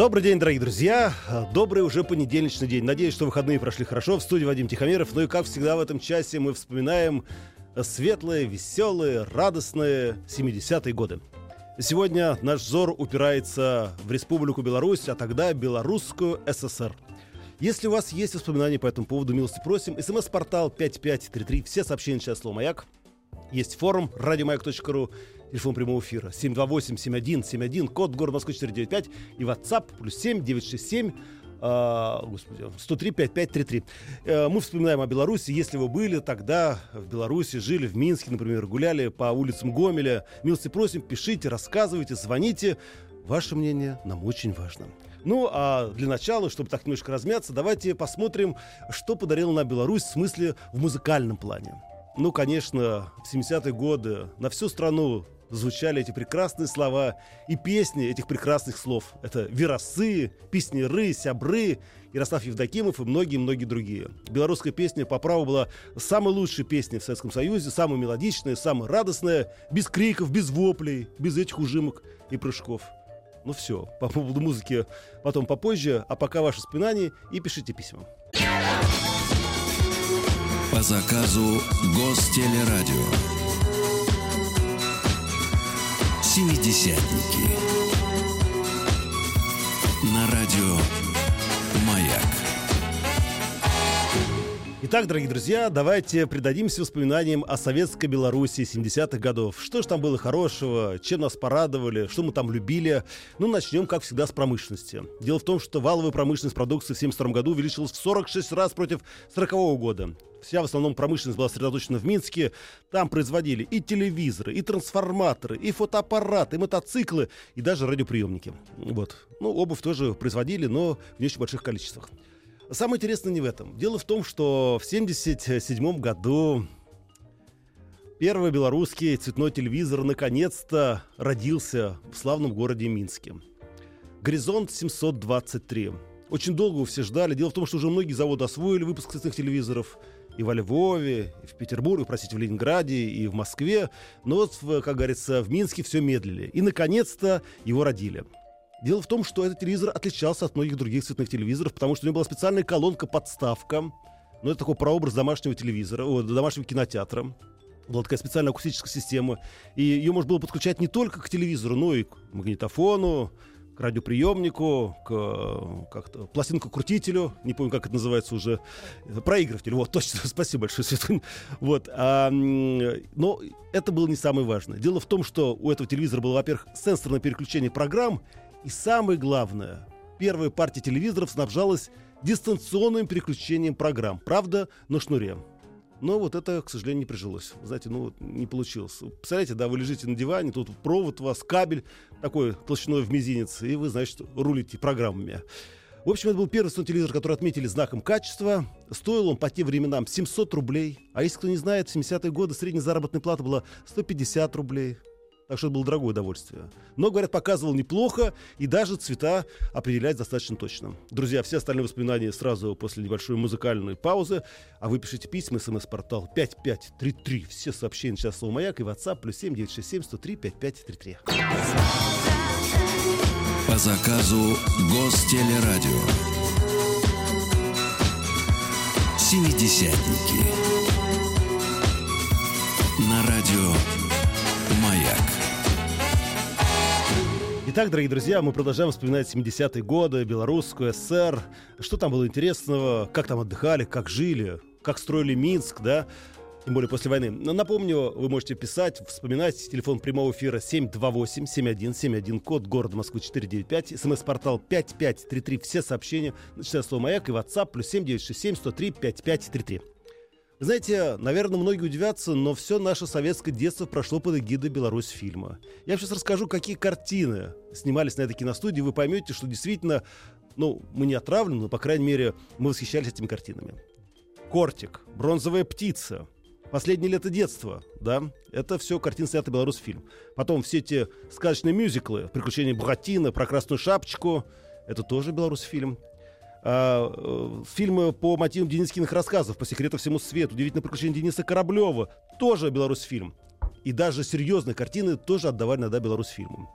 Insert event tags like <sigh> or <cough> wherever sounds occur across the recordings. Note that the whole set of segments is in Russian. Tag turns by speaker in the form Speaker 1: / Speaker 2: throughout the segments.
Speaker 1: Добрый день, дорогие друзья. Добрый уже понедельничный день. Надеюсь, что выходные прошли хорошо. В студии Вадим Тихомиров. Ну и как всегда в этом часе мы вспоминаем светлые, веселые, радостные 70-е годы. Сегодня наш взор упирается в Республику Беларусь, а тогда Белорусскую ССР. Если у вас есть воспоминания по этому поводу, милости просим. СМС-портал 5533. Все сообщения сейчас слово «Маяк». Есть форум радиомаяк.ру, телефон прямого эфира 728-7171, код город Москвы 495 и WhatsApp плюс 7 967 а, господи, 103 5533. Э, мы вспоминаем о Беларуси. Если вы были тогда в Беларуси, жили в Минске, например, гуляли по улицам Гомеля, милости просим, пишите, рассказывайте, звоните. Ваше мнение нам очень важно. Ну, а для начала, чтобы так немножко размяться, давайте посмотрим, что подарила нам Беларусь в смысле в музыкальном плане. Ну, конечно, в 70-е годы на всю страну звучали эти прекрасные слова и песни этих прекрасных слов. Это «Веросы», «Песнеры», «Сябры», Ярослав Евдокимов и многие-многие другие. Белорусская песня по праву была самой лучшей песней в Советском Союзе, самая мелодичная, самая радостная, без криков, без воплей, без этих ужимок и прыжков. Ну все, по поводу музыки потом попозже, а пока ваши воспоминания и пишите письма.
Speaker 2: По заказу Гостелерадио. Семидесятники. На радио Маяк.
Speaker 1: Итак, дорогие друзья, давайте предадимся воспоминаниям о советской Беларуси 70-х годов. Что же там было хорошего, чем нас порадовали, что мы там любили. Ну, начнем, как всегда, с промышленности. Дело в том, что валовая промышленность продукции в 72 году увеличилась в 46 раз против 40 -го года. Вся в основном промышленность была сосредоточена в Минске. Там производили и телевизоры, и трансформаторы, и фотоаппараты, и мотоциклы, и даже радиоприемники. Вот. Ну, обувь тоже производили, но в не очень больших количествах. Самое интересное не в этом. Дело в том, что в 1977 году первый белорусский цветной телевизор наконец-то родился в славном городе Минске. Горизонт 723. Очень долго его все ждали. Дело в том, что уже многие заводы освоили выпуск цветных телевизоров. И во Львове, и в Петербурге, простите, в Ленинграде, и в Москве. Но вот, как говорится, в Минске все медлили. И, наконец-то, его родили. Дело в том, что этот телевизор отличался от многих других цветных телевизоров, потому что у него была специальная колонка-подставка. Ну, это такой прообраз домашнего телевизора, о, домашнего кинотеатра. Была такая специальная акустическая система. И ее можно было подключать не только к телевизору, но и к магнитофону, радиоприемнику, к как-то, пластинку-крутителю, не помню, как это называется уже, проигрыватель, вот, точно, <laughs> спасибо большое, Светлана. Вот, а, но это было не самое важное. Дело в том, что у этого телевизора было, во-первых, сенсорное переключение программ, и самое главное, первая партия телевизоров снабжалась дистанционным переключением программ. Правда, на шнуре. Но вот это, к сожалению, не прижилось. Знаете, ну, не получилось. Представляете, да, вы лежите на диване, тут провод у вас, кабель такой толщиной в мизинец, и вы, значит, рулите программами. В общем, это был первый телевизор, который отметили знаком качества. Стоил он по тем временам 700 рублей. А если кто не знает, в 70-е годы средняя заработная плата была 150 рублей. Так что это было дорогое удовольствие. Но, говорят, показывал неплохо и даже цвета определять достаточно точно. Друзья, все остальные воспоминания сразу после небольшой музыкальной паузы. А вы пишите письма, смс-портал 5533. Все сообщения сейчас слово «Маяк» и WhatsApp плюс 7 967 103 5533.
Speaker 2: По заказу Гостелерадио. Семидесятники. На радио Маяк.
Speaker 1: Итак, дорогие друзья, мы продолжаем вспоминать 70-е годы, Белорусскую ССР. Что там было интересного, как там отдыхали, как жили, как строили Минск, да? Тем более после войны. Но напомню, вы можете писать, вспоминать. Телефон прямого эфира 728-7171, код города Москвы 495, смс-портал 5533. Все сообщения, начиная слово «Маяк» и WhatsApp, плюс 7967 103 5533. Знаете, наверное, многие удивятся, но все наше советское детство прошло под эгидой Беларусь фильма. Я сейчас расскажу, какие картины снимались на этой киностудии, вы поймете, что действительно, ну, мы не отравлены, но, по крайней мере, мы восхищались этими картинами. «Кортик», «Бронзовая птица», Последнее лето детства, да, это все картин снятый белорусский фильм. Потом все эти сказочные мюзиклы, «Приключения Буратино», «Про красную шапочку», это тоже белорусский фильм. А, э, фильмы по мотивам Денискиных рассказов «По секрету всему свету», «Удивительное приключение Дениса Кораблева», тоже белорусский фильм. И даже серьезные картины тоже отдавали иногда белорусским фильмам.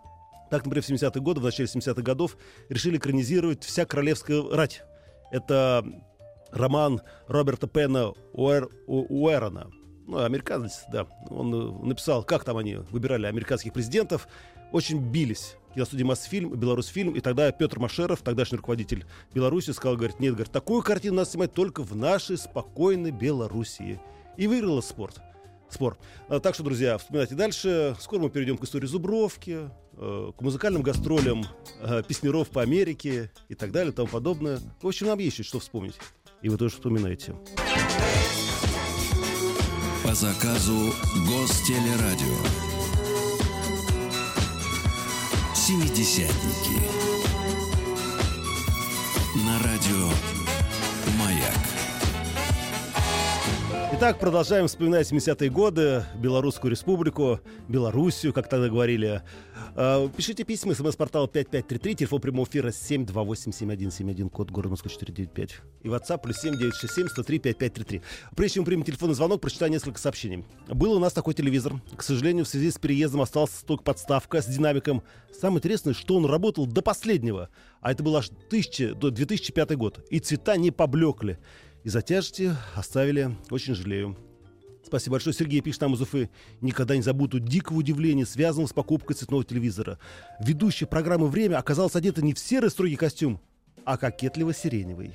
Speaker 1: Так, например, в 70-е годы, в начале 70-х годов решили экранизировать «Вся королевская рать». Это роман Роберта Пена Уэр, Уэрона ну, американец, да, он э, написал, как там они выбирали американских президентов, очень бились. Киностудия Мосфильм, Беларусьфильм, и тогда Петр Машеров, тогдашний руководитель Беларуси, сказал, говорит, нет, говорит, такую картину надо снимать только в нашей спокойной Белоруссии. И выиграла спорт. Спор. А, так что, друзья, вспоминайте дальше. Скоро мы перейдем к истории Зубровки, э, к музыкальным гастролям э, песнеров по Америке и так далее и тому подобное. В общем, нам есть что вспомнить. И вы тоже вспоминаете.
Speaker 2: По заказу Гостелерадио. Семидесятники.
Speaker 1: Итак, продолжаем вспоминать 70-е годы, Белорусскую республику, Белоруссию, как тогда говорили. А, пишите письма, смс-портал 5533, телефон прямого эфира 728-7171, код города Москва 495. И WhatsApp плюс 7967 103 5533. Прежде чем примем телефонный звонок, прочитаю несколько сообщений. Был у нас такой телевизор. К сожалению, в связи с переездом остался только подставка с динамиком. Самое интересное, что он работал до последнего. А это был аж 1000, до 2005 год. И цвета не поблекли. Из-за тяжести оставили. Очень жалею. Спасибо большое. Сергей пишет нам из Уфы. Никогда не забуду дикого удивления, связанного с покупкой цветного телевизора. Ведущая программы «Время» оказалась одета не в серый строгий костюм, а кокетливо-сиреневый.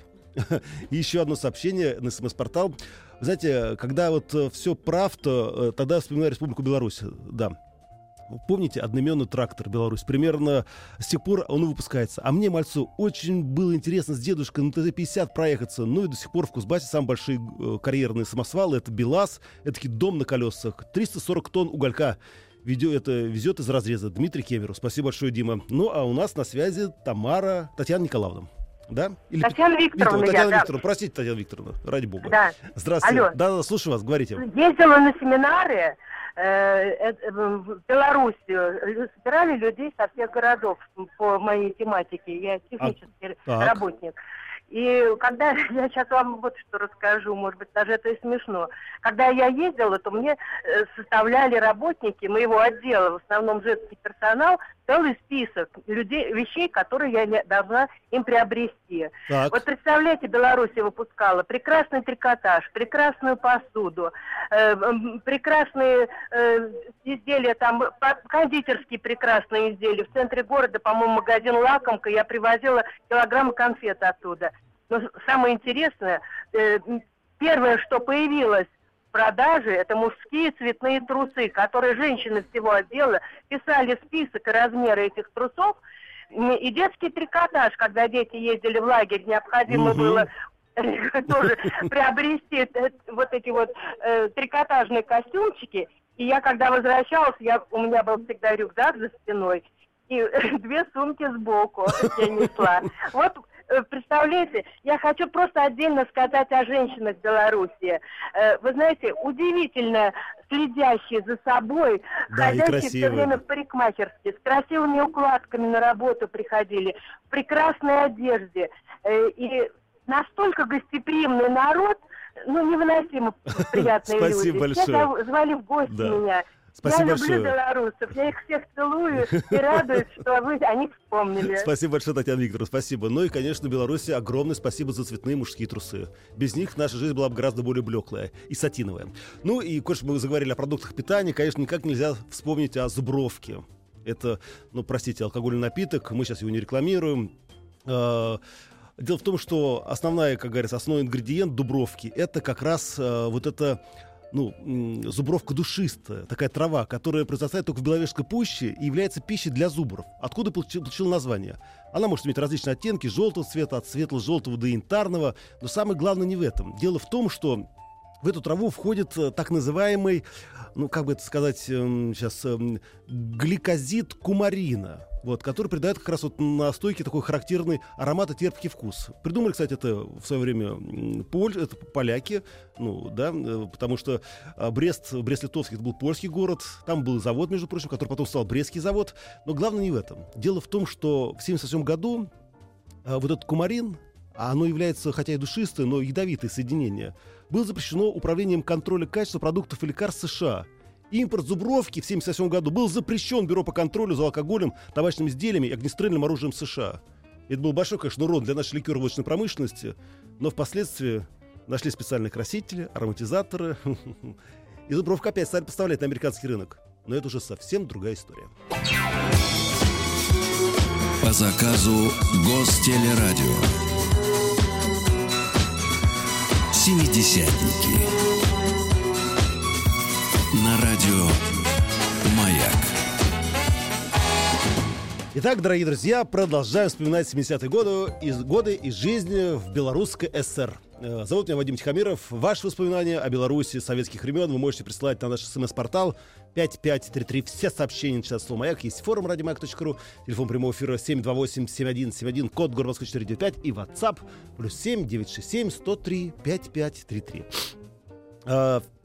Speaker 1: И <laughs> еще одно сообщение на СМС-портал. Знаете, когда вот э, все прав, то э, тогда вспоминаю Республику Беларусь. Да, Помните одноименный трактор Беларусь? Примерно с тех пор он выпускается. А мне, мальцу, очень было интересно с дедушкой на ТЗ-50 проехаться. Ну и до сих пор в Кузбассе самые большие э, карьерные самосвалы. Это БелАЗ, это дом на колесах. 340 тонн уголька Видео это везет из разреза Дмитрий Кемеров. Спасибо большое, Дима. Ну, а у нас на связи Тамара Татьяна Николаевна. Да?
Speaker 3: Или Татьяна Викторовна.
Speaker 1: Викторовна Татьяна я, Викторовна, да. простите, Татьяна Викторовна, ради бога.
Speaker 3: Да.
Speaker 1: Здравствуйте. Алло. Да, да, слушаю вас, говорите.
Speaker 3: Ездила на семинары в Белоруссию собирали людей со всех городов по моей тематике. Я технический а, работник. И когда <laughs> я сейчас вам вот что расскажу, может быть, даже это и смешно. Когда я ездила, то мне э, составляли работники моего отдела, в основном женский персонал, целый список людей, вещей, которые я должна им приобрести. Так. Вот представляете, Беларусь выпускала прекрасный трикотаж, прекрасную посуду, э, прекрасные э, изделия, там кондитерские прекрасные изделия. В центре города, по-моему, магазин «Лакомка», я привозила килограммы конфет оттуда. Но самое интересное, э, первое, что появилось продаже, это мужские цветные трусы, которые женщины всего отдела писали список и размеры этих трусов, и детский трикотаж, когда дети ездили в лагерь, необходимо было <laughs> тоже приобрести вот эти вот э, трикотажные костюмчики. И я, когда возвращалась, я, у меня был всегда рюкзак за спиной, и <laughs> две сумки сбоку я несла. Вот представляете, я хочу просто отдельно сказать о женщинах Беларуси. Э, вы знаете, удивительно следящие за собой, да, ходящие все время в парикмахерске, с красивыми укладками на работу приходили, в прекрасной одежде. Э, и настолько гостеприимный народ, ну, невыносимо <laughs> приятные люди.
Speaker 1: Спасибо большое.
Speaker 3: Все звали в гости меня.
Speaker 1: Спасибо
Speaker 3: я
Speaker 1: большое.
Speaker 3: люблю белорусов, я их всех целую и радуюсь, что вы о них вспомнили.
Speaker 1: Спасибо большое, Татьяна Викторовна, спасибо. Ну и, конечно, Беларуси огромное спасибо за цветные мужские трусы. Без них наша жизнь была бы гораздо более блеклая и сатиновая. Ну и, конечно, мы заговорили о продуктах питания, конечно, никак нельзя вспомнить о зубровке. Это, ну, простите, алкогольный напиток, мы сейчас его не рекламируем. А, дело в том, что основная, как говорится, основной ингредиент дубровки это как раз э, вот это ну, зубровка душистая, такая трава, которая произрастает только в Беловежской пуще и является пищей для зубров. Откуда получил, получил название? Она может иметь различные оттенки желтого цвета, от светло-желтого до янтарного, но самое главное не в этом. Дело в том, что в эту траву входит э, так называемый, ну, как бы это сказать, эм, сейчас, эм, гликозид кумарина. Вот, который придает как раз вот настойке такой характерный аромат и терпкий вкус. Придумали, кстати, это в свое время поль, это поляки, ну, да, э, потому что а, Брест, Брест-Литовский это был польский город, там был завод, между прочим, который потом стал Брестский завод, но главное не в этом. Дело в том, что в 1977 году а, вот этот кумарин, а оно является, хотя и душистое, но ядовитое соединение, было запрещено управлением контроля качества продуктов и лекарств США – Импорт зубровки в 1977 году был запрещен Бюро по контролю за алкоголем, табачными изделиями и огнестрельным оружием США. Это был большой, конечно, урон для нашей ликероводочной промышленности, но впоследствии нашли специальные красители, ароматизаторы, <laughs> и зубровка опять стали поставлять на американский рынок. Но это уже совсем другая история.
Speaker 2: По заказу Гостелерадио. Семидесятники на радио «Маяк».
Speaker 1: Итак, дорогие друзья, продолжаем вспоминать 70-е годы из, годы из жизни в Белорусской ССР. Э, зовут меня Вадим Тихомиров. Ваши воспоминания о Беларуси советских времен вы можете присылать на наш смс-портал 5533. Все сообщения начинают слово «Маяк». Есть форум радиомаяк.ру, телефон прямого эфира 728-7171, код Горбовской 495 и WhatsApp плюс 7 967 103 5533.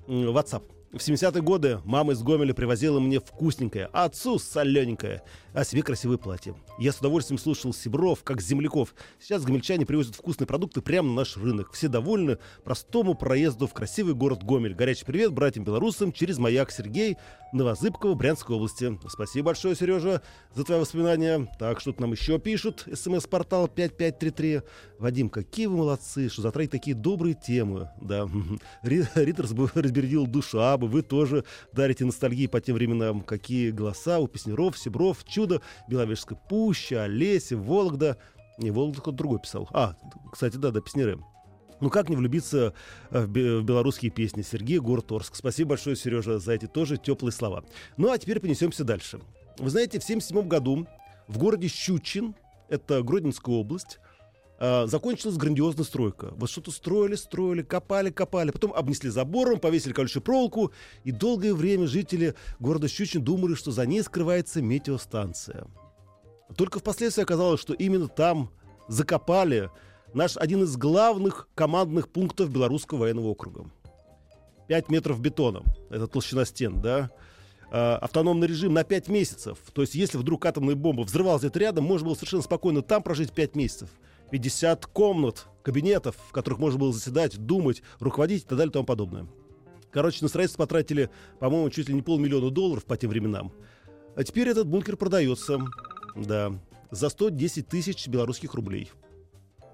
Speaker 1: WhatsApp в 70-е годы мама из Гомеля привозила мне вкусненькое, а отцу солененькое а себе красивое платье. Я с удовольствием слушал Сибров, как земляков. Сейчас гомельчане привозят вкусные продукты прямо на наш рынок. Все довольны простому проезду в красивый город Гомель. Горячий привет братьям-белорусам через маяк Сергей Новозыбкова, Брянской области. Спасибо большое, Сережа, за твои воспоминания. Так, что-то нам еще пишут. СМС-портал 5533. Вадим, какие вы молодцы, что затратили такие добрые темы. Да, <laughs> Риттер <laughs> разбередил душу, а бы вы тоже дарите ностальгии по тем временам. Какие голоса у песнеров, Сибров, чудо отсюда, Беловежская пуща, Олеся, Вологда. Не, Вологда кто-то другой писал. А, кстати, да, да, песнеры. Ну как не влюбиться э, в, белорусские песни? Сергей Горторск. Спасибо большое, Сережа, за эти тоже теплые слова. Ну а теперь понесемся дальше. Вы знаете, в 1977 году в городе Щучин, это Гродненская область, Uh, закончилась грандиозная стройка. Вот что-то строили, строили, копали, копали, потом обнесли забором, повесили колючую проволоку, и долгое время жители города Щучин думали, что за ней скрывается метеостанция. Только впоследствии оказалось, что именно там закопали наш один из главных командных пунктов Белорусского военного округа. 5 метров бетона. Это толщина стен, да? Uh, автономный режим на 5 месяцев. То есть, если вдруг атомная бомба взрывалась где-то рядом, можно было совершенно спокойно там прожить 5 месяцев. 50 комнат, кабинетов, в которых можно было заседать, думать, руководить и так далее и тому подобное. Короче, на строительство потратили, по-моему, чуть ли не полмиллиона долларов по тем временам. А теперь этот бункер продается, да, за 110 тысяч белорусских рублей.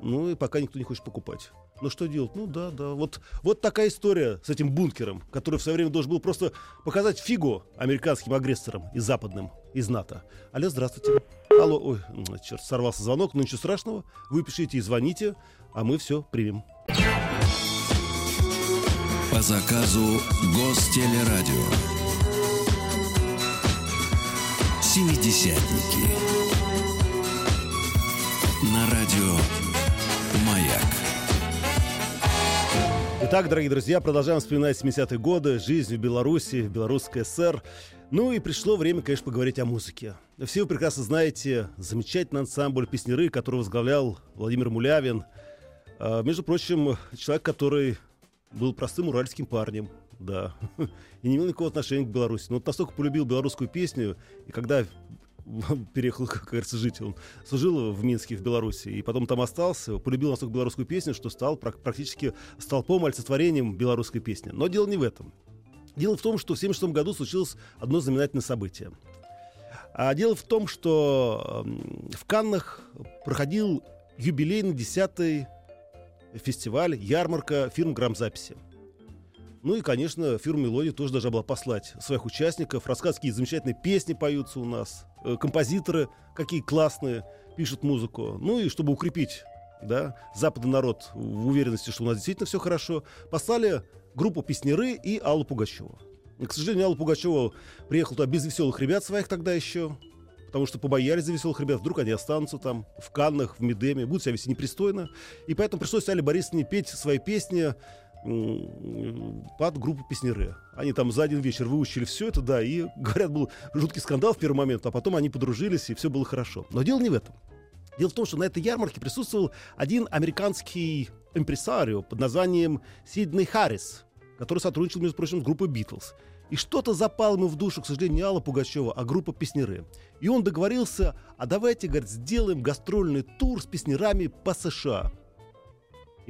Speaker 1: Ну и пока никто не хочет покупать. Ну что делать? Ну да, да. Вот, вот такая история с этим бункером, который в свое время должен был просто показать фигу американским агрессорам и западным из НАТО. Алло, здравствуйте. Алло, ой, черт, сорвался звонок, но ничего страшного. Вы пишите и звоните, а мы все примем.
Speaker 2: По заказу Гостелерадио. Семидесятники. На радио «Маяк».
Speaker 1: Итак, дорогие друзья, продолжаем вспоминать 70-е годы, жизнь в Беларуси, в Белорусской ССР. Ну и пришло время, конечно, поговорить о музыке. Все вы прекрасно знаете замечательный ансамбль песнеры, который возглавлял Владимир Мулявин. А, между прочим, человек, который был простым уральским парнем, да, <laughs> и не имел никакого отношения к Беларуси. Но вот настолько полюбил белорусскую песню, и когда <laughs> переехал, как жить. Он служил в Минске, в Беларуси, и потом там остался, полюбил настолько белорусскую песню, что стал практически столпом, олицетворением белорусской песни. Но дело не в этом. Дело в том, что в 1976 году случилось одно знаменательное событие. А дело в том, что в Каннах проходил юбилейный десятый фестиваль, ярмарка фирм грамзаписи. Ну и, конечно, фирма «Мелодия» тоже должна была послать своих участников, рассказать, какие замечательные песни поются у нас, композиторы какие классные пишут музыку. Ну и чтобы укрепить да, западный народ в уверенности, что у нас действительно все хорошо, послали группу «Песнеры» и Аллу Пугачеву. И, к сожалению, Алла Пугачева приехала туда без веселых ребят своих тогда еще, потому что побоялись за веселых ребят, вдруг они останутся там в Каннах, в Медеме, будут себя вести непристойно. И поэтому пришлось Алле Борисовне петь свои песни под группу песнеры. Они там за один вечер выучили все это, да, и, <laughs> говорят, был жуткий скандал в первый момент, а потом они подружились, и все было хорошо. Но дело не в этом. Дело в том, что на этой ярмарке присутствовал один американский импресарио под названием Сидней Харрис, который сотрудничал, между прочим, с группой Битлз. И что-то запало ему в душу, к сожалению, не Алла Пугачева, а группа песнеры. И он договорился, а давайте, говорит, сделаем гастрольный тур с песнерами по США.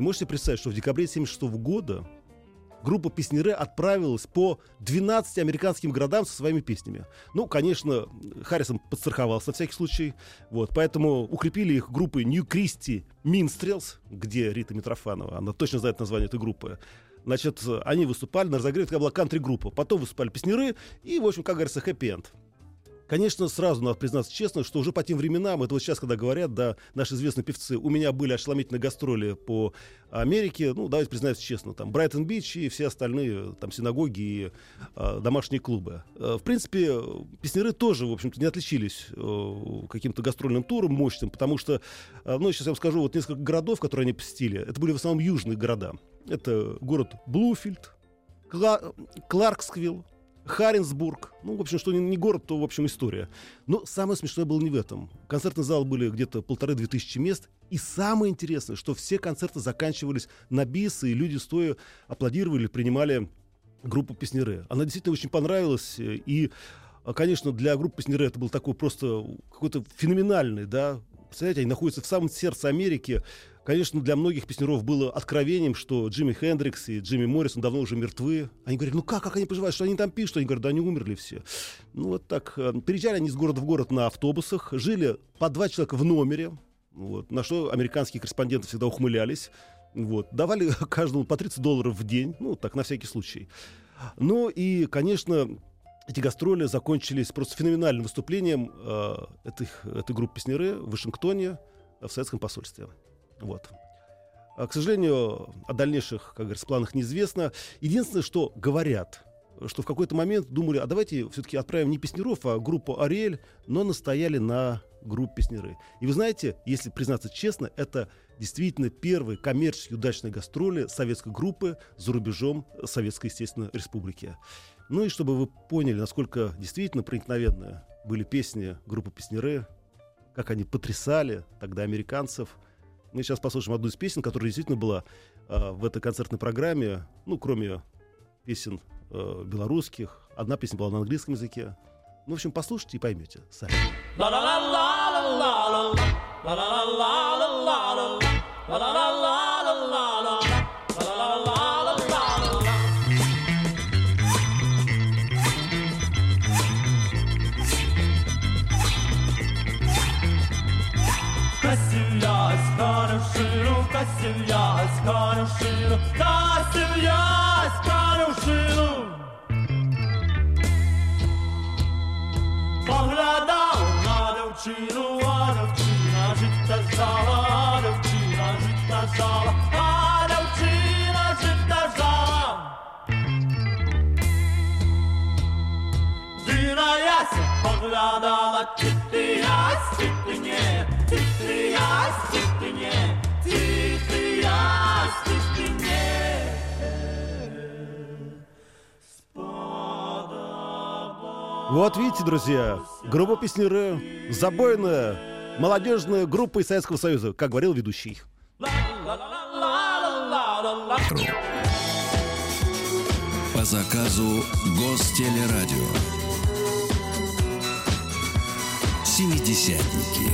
Speaker 1: И можете представить, что в декабре 1976 года группа песнеры отправилась по 12 американским городам со своими песнями. Ну, конечно, Харрисон подстраховался на всякий случай. Вот, поэтому укрепили их группы New Christy Minstrels, где Рита Митрофанова, она точно знает название этой группы. Значит, они выступали на разогреве, это была кантри-группа. Потом выступали песнеры и, в общем, как говорится, хэппи-энд. Конечно, сразу надо признаться честно, что уже по тем временам, это вот сейчас, когда говорят, да, наши известные певцы, у меня были ошеломительные гастроли по Америке, ну, давайте признаться честно, там, Брайтон-Бич и все остальные, там, синагоги и э, домашние клубы. Э, в принципе, песнеры тоже, в общем-то, не отличились э, каким-то гастрольным туром мощным, потому что, э, ну, сейчас я вам скажу, вот несколько городов, которые они посетили, это были в основном южные города. Это город Блуфильд, Кла- Кларксвилл, Харинсбург. Ну, в общем, что не, город, то, в общем, история. Но самое смешное было не в этом. Концертный зал были где-то полторы-две тысячи мест. И самое интересное, что все концерты заканчивались на бис, и люди стоя аплодировали, принимали группу песнеры. Она действительно очень понравилась. И, конечно, для группы песнеры это был такой просто какой-то феноменальный, да, Представляете, они находятся в самом сердце Америки. Конечно, для многих песнеров было откровением, что Джимми Хендрикс и Джимми Моррисон давно уже мертвы. Они говорят, ну как, как они поживают, что они там пишут? Они говорят, да они умерли все. Ну вот так. Э, переезжали они из города в город на автобусах, жили по два человека в номере, вот, на что американские корреспонденты всегда ухмылялись. Вот, давали <laughs> каждому по 30 долларов в день, ну так, на всякий случай. Ну и, конечно, эти гастроли закончились просто феноменальным выступлением э, этой, этой группы песнеры в Вашингтоне в советском посольстве. Вот. А, к сожалению, о дальнейших, как говорится, планах неизвестно. Единственное, что говорят, что в какой-то момент думали, а давайте все-таки отправим не Песнеров, а группу Ариэль, но настояли на группе Песнеры. И вы знаете, если признаться честно, это действительно первые коммерчески удачные гастроли советской группы за рубежом Советской, естественно, Республики. Ну и чтобы вы поняли, насколько действительно проникновенные были песни группы Песнеры, как они потрясали тогда американцев – мы сейчас послушаем одну из песен, которая действительно была э, в этой концертной программе, ну, кроме песен э, белорусских. Одна песня была на английском языке. Ну, в общем, послушайте и поймете сами.
Speaker 4: Касильясь, конюшину, Касильясь, конюшину. Поглядав на девчину, а девчина життя жала, а девчина життя жала, Dünyaya sen bağladala kitliya
Speaker 1: Вот видите, друзья, группа песнеры, забойная, молодежная группа из Советского Союза, как говорил ведущий.
Speaker 2: По заказу Гостелерадио. Семидесятники.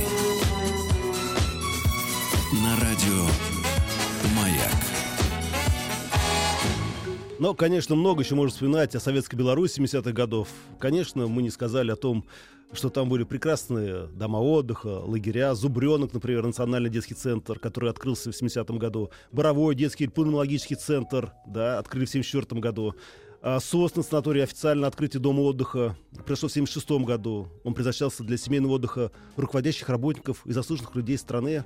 Speaker 2: На радио
Speaker 1: Но, конечно, много еще можно вспоминать о Советской Беларуси 70-х годов. Конечно, мы не сказали о том, что там были прекрасные дома отдыха, лагеря, Зубренок, например, Национальный детский центр, который открылся в 70-м году, Боровой детский пульмонологический центр, да, открыли в 74 году. А Сосна санаторий официально открытие дома отдыха произошло в 76 году. Он предназначался для семейного отдыха руководящих работников и заслуженных людей страны.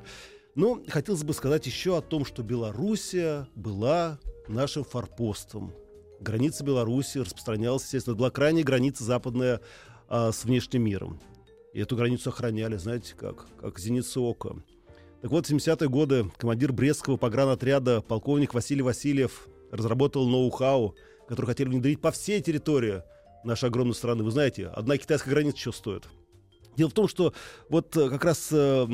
Speaker 1: Но хотелось бы сказать еще о том, что Белоруссия была нашим форпостом. Граница Беларуси распространялась, естественно, была крайняя граница западная а, с внешним миром. И эту границу охраняли, знаете как, как зеницу ока. Так вот, в 70-е годы командир Брестского погранотряда полковник Василий Васильев разработала ноу-хау, который хотели внедрить по всей территории нашей огромной страны. Вы знаете, одна китайская граница что стоит? Дело в том, что вот э, как раз э,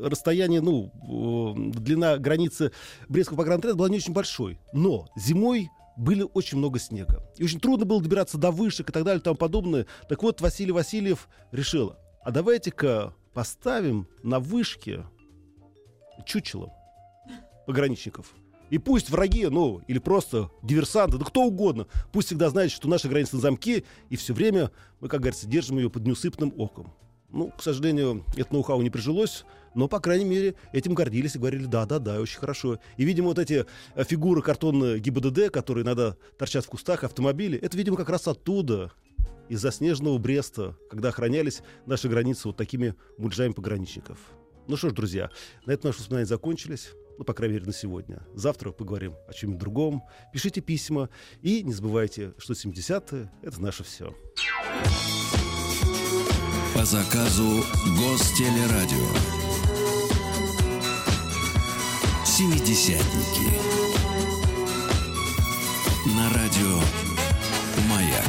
Speaker 1: расстояние, ну, э, длина границы Брестского погрантряда была не очень большой. Но зимой были очень много снега. И очень трудно было добираться до вышек и так далее и тому подобное. Так вот, Василий Васильев решил, а давайте-ка поставим на вышке чучело пограничников. И пусть враги, ну, или просто диверсанты, да кто угодно, пусть всегда знают, что наша граница на замке, и все время мы, как говорится, держим ее под неусыпным оком. Ну, к сожалению, это ноу-хау не прижилось, но, по крайней мере, этим гордились и говорили, да-да-да, очень хорошо. И, видимо, вот эти э, фигуры картонные ГИБДД, которые иногда торчат в кустах автомобилей, это, видимо, как раз оттуда, из за снежного Бреста, когда охранялись наши границы вот такими мульджами пограничников. Ну что ж, друзья, на этом наши воспоминания закончились. Ну, по крайней мере, на сегодня. Завтра поговорим о чем-нибудь другом. Пишите письма. И не забывайте, что 70-е — это наше все.
Speaker 2: По заказу Гостелерадио. Семидесятники. На радио «Маяк».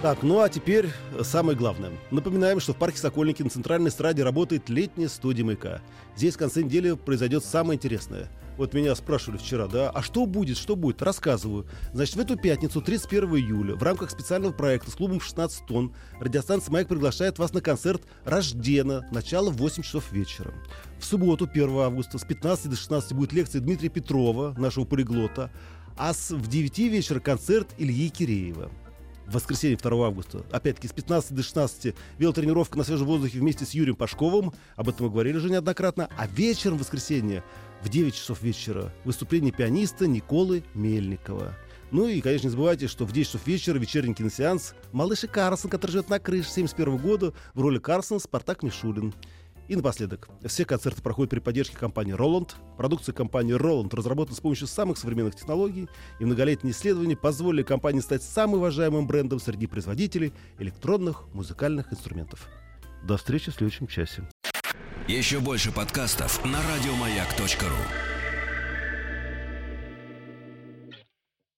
Speaker 1: Так, ну а теперь самое главное. Напоминаем, что в парке Сокольники на центральной эстраде работает летняя студия «Маяка». Здесь в конце недели произойдет самое интересное. Вот меня спрашивали вчера, да, а что будет, что будет? Рассказываю. Значит, в эту пятницу, 31 июля, в рамках специального проекта с клубом 16 тонн, радиостанция «Маяк» приглашает вас на концерт «Рождена», начало в 8 часов вечера. В субботу, 1 августа, с 15 до 16 будет лекция Дмитрия Петрова, нашего полиглота, а с, в 9 вечера концерт Ильи Киреева в воскресенье 2 августа. Опять-таки с 15 до 16 велотренировка на свежем воздухе вместе с Юрием Пашковым. Об этом мы говорили уже неоднократно. А вечером в воскресенье в 9 часов вечера выступление пианиста Николы Мельникова. Ну и, конечно, не забывайте, что в 10 часов вечера вечерний киносеанс «Малыш и Карлсон», который живет на крыше 71 года, в роли Карлсона Спартак Мишулин. И напоследок, все концерты проходят при поддержке компании Roland. Продукция компании Roland разработана с помощью самых современных технологий, и многолетние исследования позволили компании стать самым уважаемым брендом среди производителей электронных музыкальных инструментов. До встречи в следующем часе.
Speaker 2: Еще больше подкастов на радиомаяк.ру.